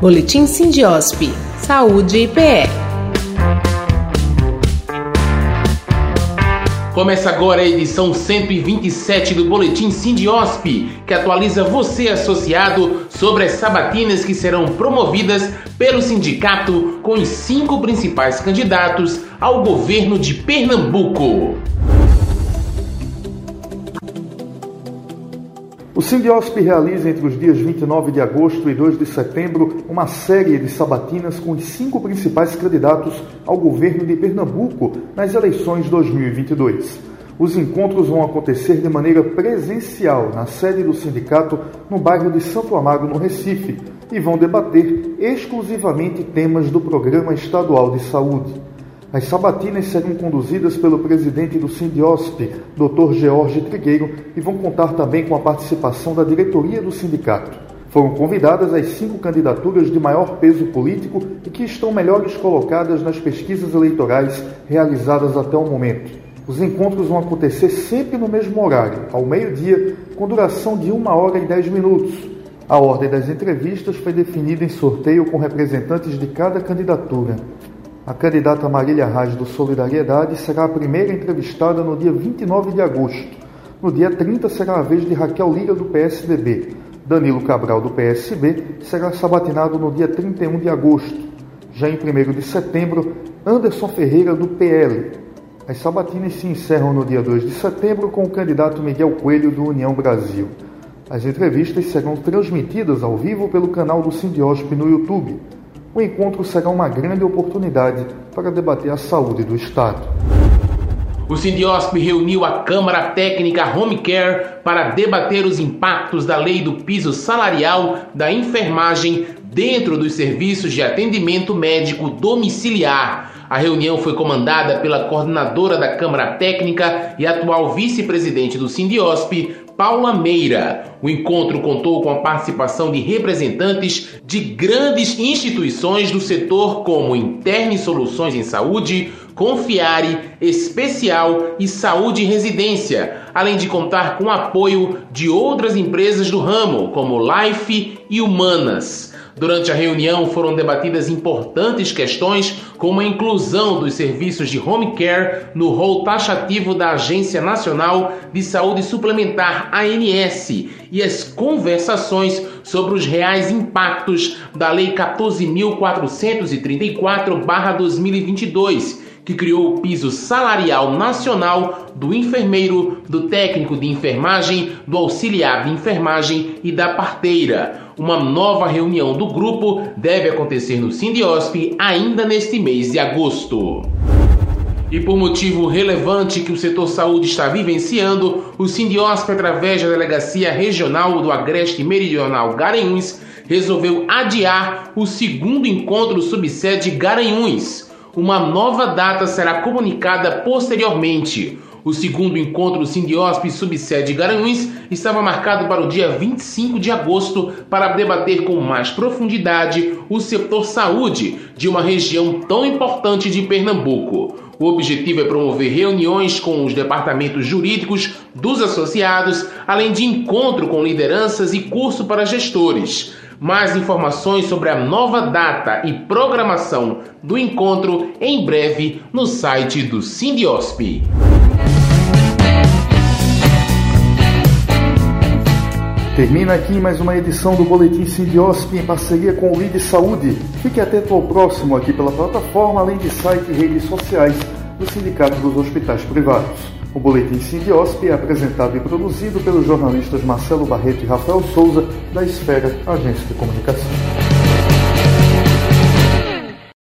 Boletim Sindiosp. Saúde e PE. Começa agora a edição 127 do Boletim Sindiosp, que atualiza você associado sobre as sabatinas que serão promovidas pelo sindicato com os cinco principais candidatos ao governo de Pernambuco. O Sindiosp realiza entre os dias 29 de agosto e 2 de setembro uma série de sabatinas com os cinco principais candidatos ao governo de Pernambuco nas eleições 2022. Os encontros vão acontecer de maneira presencial na sede do sindicato no bairro de Santo Amaro, no Recife, e vão debater exclusivamente temas do Programa Estadual de Saúde. As sabatinas serão conduzidas pelo presidente do Sindiosp, Dr. George Trigueiro, e vão contar também com a participação da diretoria do sindicato. Foram convidadas as cinco candidaturas de maior peso político e que estão melhores colocadas nas pesquisas eleitorais realizadas até o momento. Os encontros vão acontecer sempre no mesmo horário, ao meio-dia, com duração de uma hora e dez minutos. A ordem das entrevistas foi definida em sorteio com representantes de cada candidatura. A candidata Marília Raj do Solidariedade será a primeira entrevistada no dia 29 de agosto. No dia 30 será a vez de Raquel Lira do PSDB. Danilo Cabral do PSB será sabatinado no dia 31 de agosto. Já em 1 de setembro, Anderson Ferreira do PL. As sabatinas se encerram no dia 2 de setembro com o candidato Miguel Coelho do União Brasil. As entrevistas serão transmitidas ao vivo pelo canal do Sindiosp no YouTube o encontro será uma grande oportunidade para debater a saúde do Estado. O Sindiosp reuniu a Câmara Técnica Home Care para debater os impactos da lei do piso salarial da enfermagem dentro dos serviços de atendimento médico domiciliar. A reunião foi comandada pela coordenadora da Câmara Técnica e atual vice-presidente do Sindiosp, Paula Meira. O encontro contou com a participação de representantes de grandes instituições do setor como Interne Soluções em Saúde, Confiare, Especial e Saúde Residência, além de contar com o apoio de outras empresas do ramo, como Life e Humanas. Durante a reunião foram debatidas importantes questões, como a inclusão dos serviços de home care no rol taxativo da Agência Nacional de Saúde Suplementar, ANS, e as conversações sobre os reais impactos da Lei 14.434-2022 que criou o piso salarial nacional do enfermeiro, do técnico de enfermagem, do auxiliar de enfermagem e da parteira. Uma nova reunião do grupo deve acontecer no Sindiosp ainda neste mês de agosto. E por motivo relevante que o setor saúde está vivenciando, o Sindiosp, através da Delegacia Regional do Agreste Meridional Garanhuns, resolveu adiar o segundo encontro subsede Garanhuns uma nova data será comunicada posteriormente. O segundo encontro Sindiosp Subsede Garanhuns estava marcado para o dia 25 de agosto para debater com mais profundidade o setor saúde de uma região tão importante de Pernambuco. O objetivo é promover reuniões com os departamentos jurídicos dos associados, além de encontro com lideranças e curso para gestores. Mais informações sobre a nova data e programação do encontro em breve no site do Sindiosp. Termina aqui mais uma edição do Boletim Sindiosp em parceria com o Lide Saúde. Fique atento ao próximo aqui pela plataforma, além de site e redes sociais do Sindicato dos Hospitais Privados. O Boletim Sindiosp é apresentado e produzido pelos jornalistas Marcelo Barreto e Rafael Souza, da Esfera, agência de comunicação.